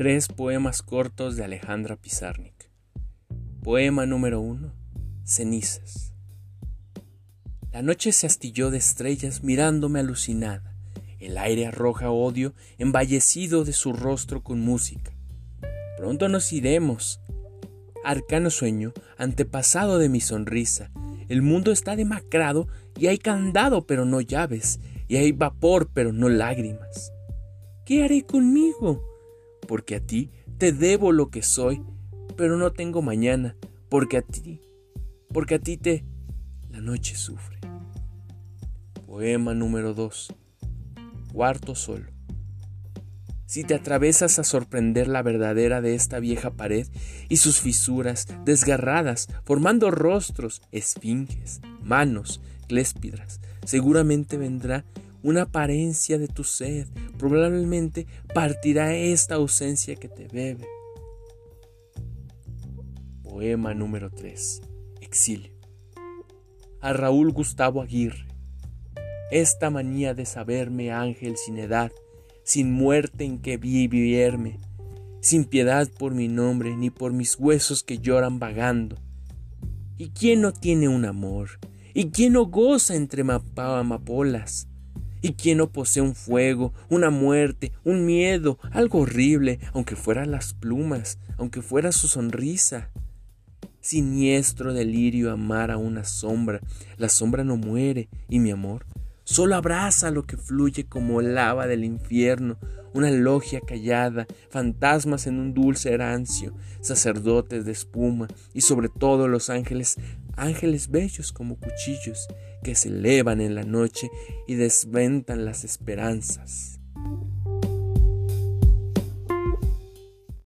Tres poemas cortos de Alejandra Pizarnik. Poema número uno. Cenizas. La noche se astilló de estrellas mirándome alucinada. El aire arroja odio emballecido de su rostro con música. Pronto nos iremos. Arcano sueño, antepasado de mi sonrisa. El mundo está demacrado y hay candado pero no llaves, y hay vapor pero no lágrimas. ¿Qué haré conmigo? Porque a ti te debo lo que soy, pero no tengo mañana, porque a ti, porque a ti te... La noche sufre. Poema número 2. Cuarto solo. Si te atravesas a sorprender la verdadera de esta vieja pared y sus fisuras desgarradas, formando rostros, esfinges, manos, cléspidras, seguramente vendrá una apariencia de tu sed, probablemente partirá esta ausencia que te bebe. Poema número 3. Exilio. A Raúl Gustavo Aguirre. Esta manía de saberme ángel sin edad, sin muerte en que vivirme, sin piedad por mi nombre ni por mis huesos que lloran vagando. ¿Y quién no tiene un amor? ¿Y quién no goza entre amapolas? ¿Y quién no posee un fuego, una muerte, un miedo, algo horrible, aunque fueran las plumas, aunque fuera su sonrisa? Siniestro delirio amar a una sombra, la sombra no muere, y mi amor solo abraza lo que fluye como lava del infierno, una logia callada, fantasmas en un dulce erancio, sacerdotes de espuma, y sobre todo los ángeles, ángeles bellos como cuchillos, que se elevan en la noche y desventan las esperanzas.